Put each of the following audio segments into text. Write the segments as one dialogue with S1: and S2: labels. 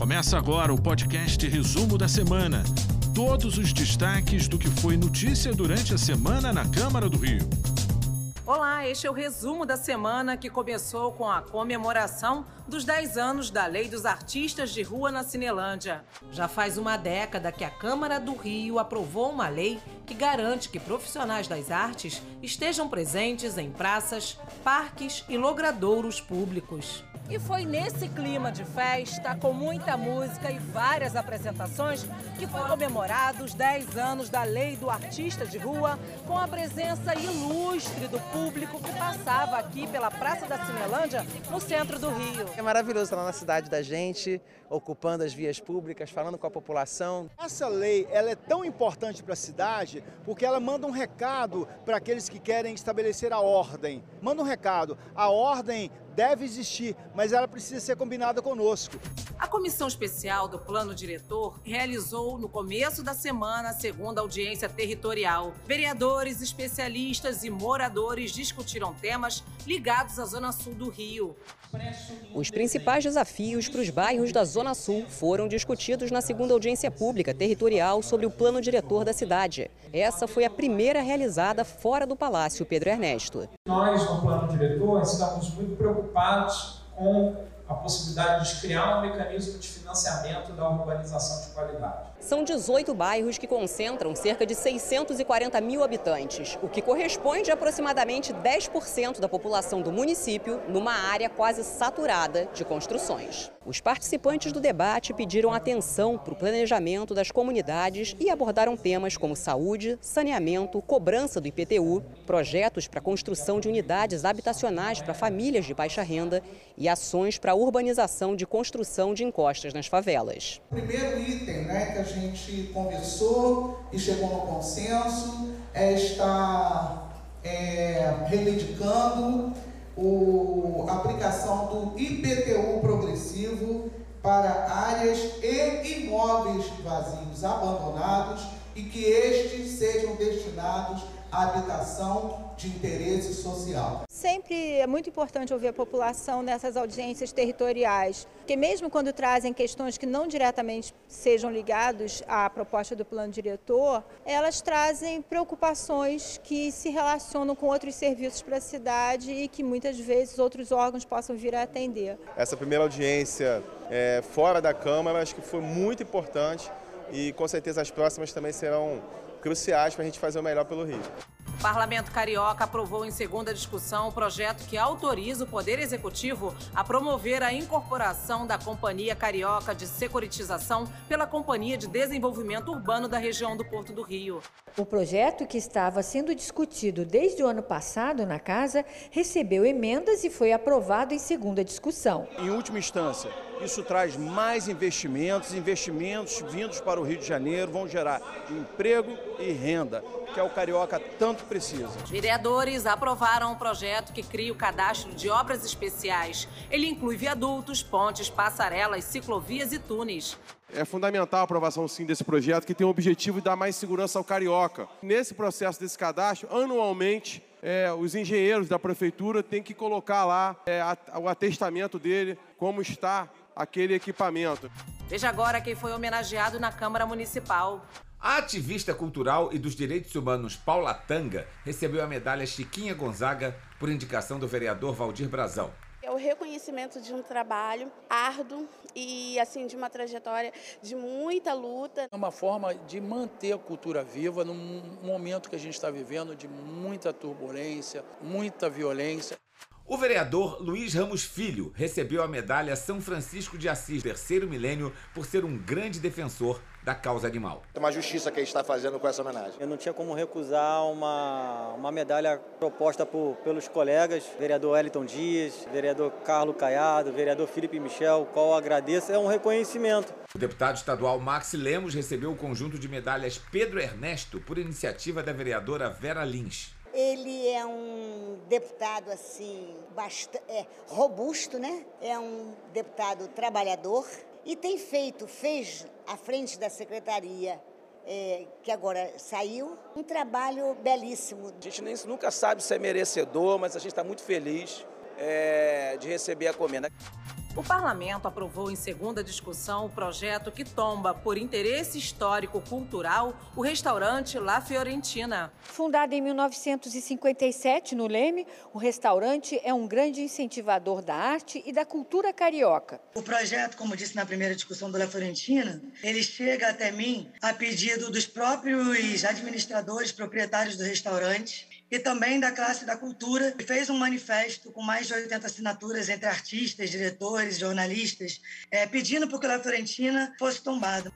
S1: Começa agora o podcast Resumo da Semana. Todos os destaques do que foi notícia durante a semana na Câmara do Rio.
S2: Olá, este é o resumo da semana que começou com a comemoração dos 10 anos da Lei dos Artistas de Rua na Cinelândia. Já faz uma década que a Câmara do Rio aprovou uma lei que garante que profissionais das artes estejam presentes em praças, parques e logradouros públicos. E foi nesse clima de festa, com muita música e várias apresentações, que foi comemorado os 10 anos da Lei do Artista de Rua, com a presença ilustre do público que passava aqui pela Praça da Cinelândia, no centro do Rio.
S3: É maravilhoso estar na cidade da gente, ocupando as vias públicas, falando com a população.
S4: Essa lei ela é tão importante para a cidade porque ela manda um recado para aqueles que querem estabelecer a ordem. Manda um recado. A ordem deve existir, mas ela precisa ser combinada conosco.
S2: A comissão especial do Plano Diretor realizou no começo da semana a segunda audiência territorial. Vereadores, especialistas e moradores discutiram temas ligados à Zona Sul do Rio.
S5: Os principais desafios para os bairros da Zona Sul foram discutidos na segunda audiência pública territorial sobre o plano diretor da cidade. Essa foi a primeira realizada fora do Palácio Pedro Ernesto.
S6: Nós, no plano diretor, estamos muito preocupados com a possibilidade de criar um mecanismo de financiamento da urbanização de qualidade.
S5: São 18 bairros que concentram cerca de 640 mil habitantes, o que corresponde a aproximadamente 10% da população do município, numa área quase saturada de construções. Os participantes do debate pediram atenção para o planejamento das comunidades e abordaram temas como saúde, saneamento, cobrança do IPTU, projetos para construção de unidades habitacionais para famílias de baixa renda e ações para a urbanização de construção de encostas nas favelas.
S7: O primeiro item né, que a gente conversou e chegou no consenso é estar é, reivindicando o, a aplicação do IPTU progressivo para áreas e imóveis vazios abandonados e que estes sejam destinados habitação de interesse social.
S8: Sempre é muito importante ouvir a população nessas audiências territoriais, porque mesmo quando trazem questões que não diretamente sejam ligados à proposta do plano diretor, elas trazem preocupações que se relacionam com outros serviços para a cidade e que muitas vezes outros órgãos possam vir a atender.
S9: Essa primeira audiência é, fora da Câmara acho que foi muito importante e com certeza as próximas também serão cruciais para a gente fazer o melhor pelo Rio.
S2: O Parlamento Carioca aprovou em segunda discussão o projeto que autoriza o Poder Executivo a promover a incorporação da Companhia Carioca de Securitização pela Companhia de Desenvolvimento Urbano da região do Porto do Rio.
S10: O projeto, que estava sendo discutido desde o ano passado na Casa, recebeu emendas e foi aprovado em segunda discussão.
S11: Em última instância, isso traz mais investimentos, investimentos vindos para o Rio de Janeiro vão gerar emprego e renda, que é o carioca tanto precisa.
S2: Os vereadores aprovaram um projeto que cria o cadastro de obras especiais. Ele inclui viadutos, pontes, passarelas, ciclovias e túneis.
S9: É fundamental a aprovação sim desse projeto que tem o objetivo de dar mais segurança ao carioca. Nesse processo desse cadastro, anualmente, é, os engenheiros da prefeitura têm que colocar lá é, o atestamento dele, como está aquele equipamento.
S2: Veja agora quem foi homenageado na Câmara Municipal.
S12: A ativista cultural e dos direitos humanos Paula Tanga recebeu a medalha Chiquinha Gonzaga por indicação do vereador Valdir Brazão.
S13: É o reconhecimento de um trabalho árduo e assim de uma trajetória de muita luta.
S14: É uma forma de manter a cultura viva num momento que a gente está vivendo de muita turbulência, muita violência.
S12: O vereador Luiz Ramos Filho recebeu a medalha São Francisco de Assis, terceiro milênio, por ser um grande defensor da causa animal.
S15: É uma justiça que a gente está fazendo com essa homenagem.
S16: Eu não tinha como recusar uma, uma medalha proposta por, pelos colegas, vereador Wellington Dias, vereador Carlos Caiado, vereador Felipe Michel, qual agradeço, é um reconhecimento.
S12: O deputado estadual Max Lemos recebeu o conjunto de medalhas Pedro Ernesto por iniciativa da vereadora Vera Lins.
S17: Ele é um deputado assim bastante é, robusto, né? É um deputado trabalhador e tem feito, fez à frente da secretaria é, que agora saiu, um trabalho belíssimo.
S18: A gente nem, nunca sabe se é merecedor, mas a gente está muito feliz é, de receber a comenda.
S2: O parlamento aprovou em segunda discussão o projeto que tomba, por interesse histórico-cultural, o restaurante La Fiorentina.
S10: Fundado em 1957 no Leme, o restaurante é um grande incentivador da arte e da cultura carioca.
S18: O projeto, como disse na primeira discussão do La Fiorentina, ele chega até mim a pedido dos próprios administradores, proprietários do restaurante, e também da classe da cultura, que fez um manifesto com mais de 80 assinaturas entre artistas, diretores, jornalistas, é, pedindo para que a Fiorentina fosse tombada.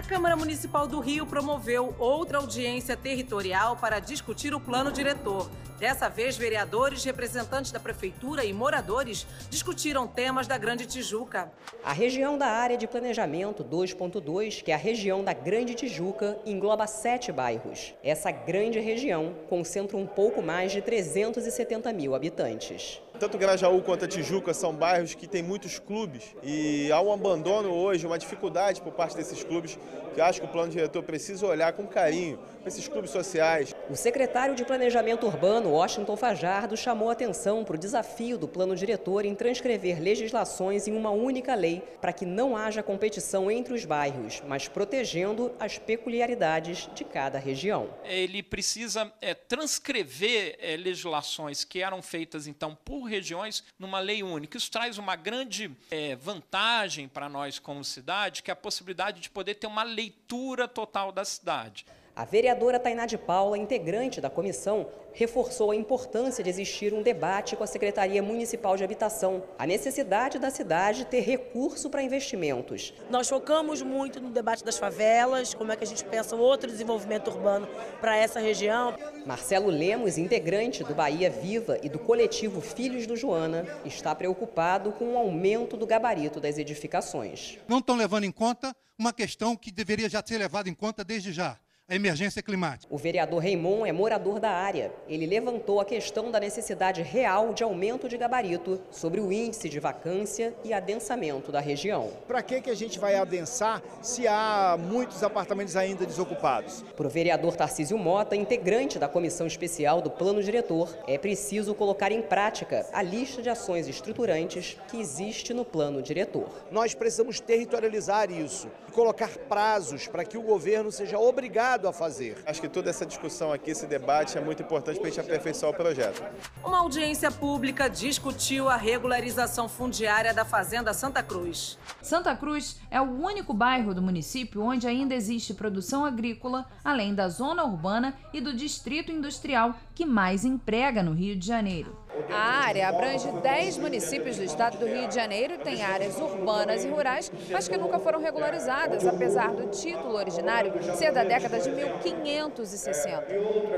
S2: A Câmara Municipal do Rio promoveu outra audiência territorial para discutir o plano diretor. Dessa vez, vereadores, representantes da prefeitura e moradores discutiram temas da Grande Tijuca.
S5: A região da área de planejamento 2.2, que é a região da Grande Tijuca, engloba sete bairros. Essa grande região concentra um pouco mais de 370 mil habitantes.
S9: Tanto Grajaú quanto a Tijuca são bairros que têm muitos clubes e há um abandono hoje, uma dificuldade por parte desses clubes que acho que o plano diretor precisa olhar com carinho para esses clubes sociais.
S5: O secretário de Planejamento Urbano, Washington Fajardo, chamou atenção para o desafio do plano diretor em transcrever legislações em uma única lei para que não haja competição entre os bairros, mas protegendo as peculiaridades de cada região.
S19: Ele precisa é, transcrever é, legislações que eram feitas então por regiões numa lei única. Isso traz uma grande é, vantagem para nós como cidade, que é a possibilidade de poder ter uma leitura total da cidade.
S5: A vereadora Tainá de Paula, integrante da comissão, reforçou a importância de existir um debate com a Secretaria Municipal de Habitação, a necessidade da cidade ter recurso para investimentos.
S20: Nós focamos muito no debate das favelas, como é que a gente pensa outro desenvolvimento urbano para essa região.
S5: Marcelo Lemos, integrante do Bahia Viva e do coletivo Filhos do Joana, está preocupado com o aumento do gabarito das edificações.
S21: Não estão levando em conta uma questão que deveria já ser levada em conta desde já a emergência climática.
S5: O vereador Raimon é morador da área. Ele levantou a questão da necessidade real de aumento de gabarito sobre o índice de vacância e adensamento da região.
S4: Para que, que a gente vai adensar se há muitos apartamentos ainda desocupados?
S5: Para o vereador Tarcísio Mota, integrante da comissão especial do plano diretor, é preciso colocar em prática a lista de ações estruturantes que existe no plano diretor.
S22: Nós precisamos territorializar isso, colocar prazos para que o governo seja obrigado obrigado a fazer.
S9: Acho que toda essa discussão aqui, esse debate é muito importante para a gente aperfeiçoar o projeto.
S2: Uma audiência pública discutiu a regularização fundiária da Fazenda Santa Cruz.
S23: Santa Cruz é o único bairro do município onde ainda existe produção agrícola, além da zona urbana e do distrito industrial que mais emprega no Rio de Janeiro.
S24: A área abrange 10 municípios do estado do Rio de Janeiro e tem áreas urbanas e rurais, mas que nunca foram regularizadas, apesar do título originário ser da década de 1560.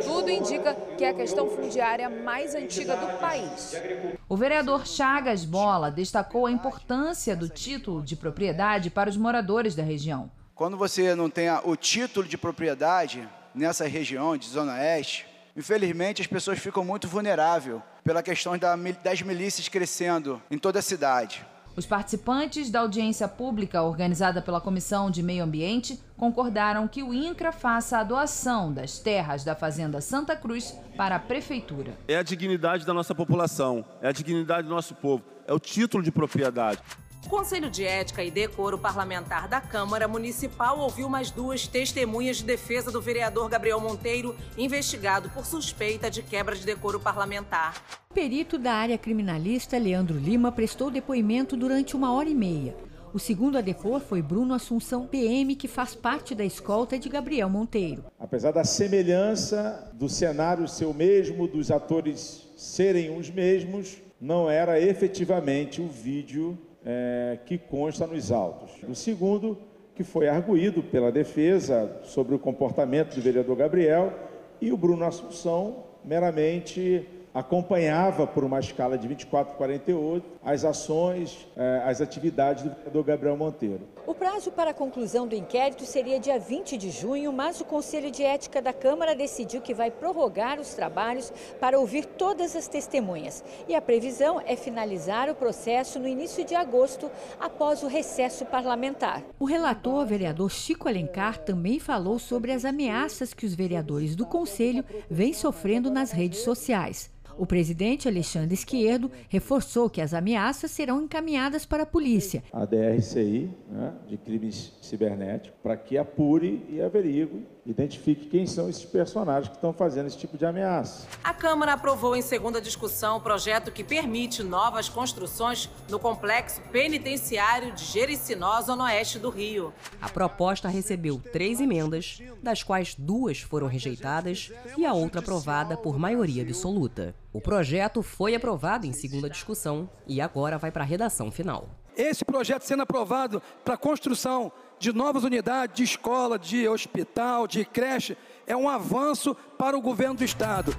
S24: Tudo indica que é a questão fundiária mais antiga do país.
S23: O vereador Chagas Bola destacou a importância do título de propriedade para os moradores da região.
S25: Quando você não tem o título de propriedade nessa região de Zona Oeste, Infelizmente, as pessoas ficam muito vulneráveis pela questão das milícias crescendo em toda a cidade.
S23: Os participantes da audiência pública organizada pela Comissão de Meio Ambiente concordaram que o INCRA faça a doação das terras da Fazenda Santa Cruz para a Prefeitura.
S9: É a dignidade da nossa população, é a dignidade do nosso povo, é o título de propriedade.
S2: O Conselho de Ética e Decoro Parlamentar da Câmara Municipal ouviu mais duas testemunhas de defesa do vereador Gabriel Monteiro, investigado por suspeita de quebra de decoro parlamentar.
S10: O perito da área criminalista, Leandro Lima, prestou depoimento durante uma hora e meia. O segundo a depor foi Bruno Assunção, PM, que faz parte da escolta de Gabriel Monteiro.
S26: Apesar da semelhança do cenário ser o mesmo, dos atores serem os mesmos, não era efetivamente o vídeo é, que consta nos autos. O segundo, que foi arguído pela defesa sobre o comportamento do vereador Gabriel, e o Bruno Assunção meramente acompanhava por uma escala de 24 a 48 as ações, eh, as atividades do vereador Gabriel Monteiro.
S10: O prazo para a conclusão do inquérito seria dia 20 de junho, mas o Conselho de Ética da Câmara decidiu que vai prorrogar os trabalhos para ouvir todas as testemunhas. E a previsão é finalizar o processo no início de agosto, após o recesso parlamentar. O relator, vereador Chico Alencar, também falou sobre as ameaças que os vereadores do Conselho vêm sofrendo nas redes sociais. O presidente Alexandre Esquerdo reforçou que as ameaças serão encaminhadas para a polícia.
S26: A DRCI, né, de crimes cibernéticos, para que apure e averigue, identifique quem são esses personagens que estão fazendo esse tipo de ameaça.
S2: A Câmara aprovou em segunda discussão o projeto que permite novas construções no complexo penitenciário de Jericinó, zona oeste do Rio.
S5: A proposta recebeu três emendas, das quais duas foram rejeitadas e a outra aprovada por maioria absoluta. O projeto foi aprovado em segunda discussão e agora vai para a redação final.
S27: Esse projeto sendo aprovado para a construção de novas unidades de escola, de hospital, de creche, é um avanço para o governo do estado.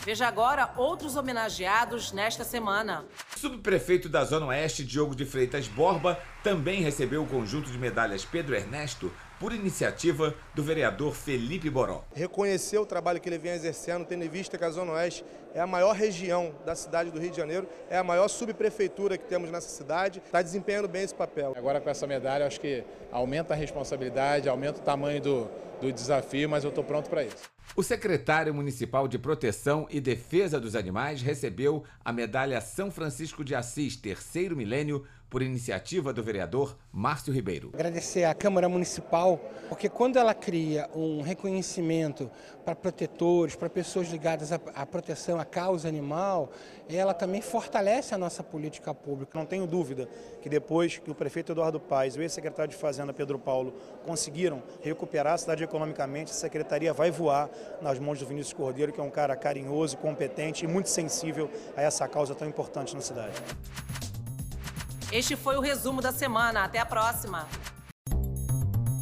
S2: Veja agora outros homenageados nesta semana.
S12: O subprefeito da Zona Oeste, Diogo de Freitas Borba, também recebeu o conjunto de medalhas Pedro Ernesto por iniciativa do vereador Felipe Boró.
S28: Reconhecer o trabalho que ele vem exercendo, tendo em vista que a Zona Oeste é a maior região da cidade do Rio de Janeiro, é a maior subprefeitura que temos nessa cidade, está desempenhando bem esse papel.
S29: Agora com essa medalha, acho que aumenta a responsabilidade, aumenta o tamanho do, do desafio, mas eu estou pronto para isso.
S12: O secretário municipal de Proteção e Defesa dos Animais recebeu a medalha São Francisco de Assis, terceiro milênio, por iniciativa do vereador Márcio Ribeiro.
S30: Agradecer à Câmara Municipal, porque quando ela cria um reconhecimento para protetores, para pessoas ligadas à, proteção, à causa animal, ela também fortalece a nossa política pública.
S28: Não tenho dúvida que depois que o prefeito Eduardo Paes e o ex-secretário de Fazenda Pedro Paulo conseguiram recuperar a cidade economicamente, a secretaria vai voar nas mãos do Vinícius Cordeiro, que é um cara carinhoso, competente e muito sensível a essa causa tão importante na cidade.
S2: Este foi o resumo da semana. Até a próxima.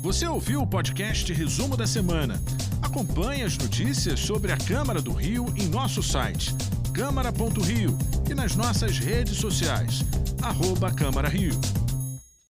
S31: Você ouviu o podcast Resumo da Semana? Acompanhe as notícias sobre a Câmara do Rio em nosso site câmara.rio e nas nossas redes sociais, arroba Câmara Rio.